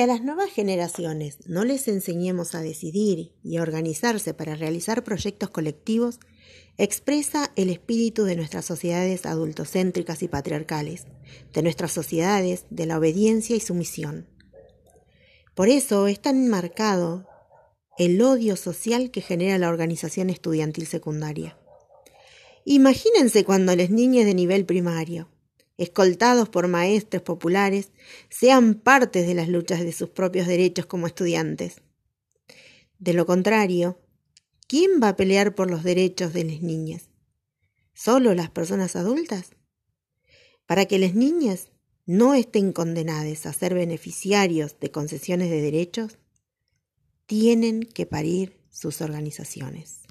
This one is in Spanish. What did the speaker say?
a las nuevas generaciones no les enseñemos a decidir y a organizarse para realizar proyectos colectivos expresa el espíritu de nuestras sociedades adultocéntricas y patriarcales, de nuestras sociedades de la obediencia y sumisión. Por eso es tan marcado el odio social que genera la organización estudiantil secundaria. Imagínense cuando las niñas de nivel primario, escoltados por maestros populares, sean partes de las luchas de sus propios derechos como estudiantes. De lo contrario, ¿quién va a pelear por los derechos de las niñas? ¿Solo las personas adultas? Para que las niñas no estén condenadas a ser beneficiarios de concesiones de derechos, tienen que parir sus organizaciones.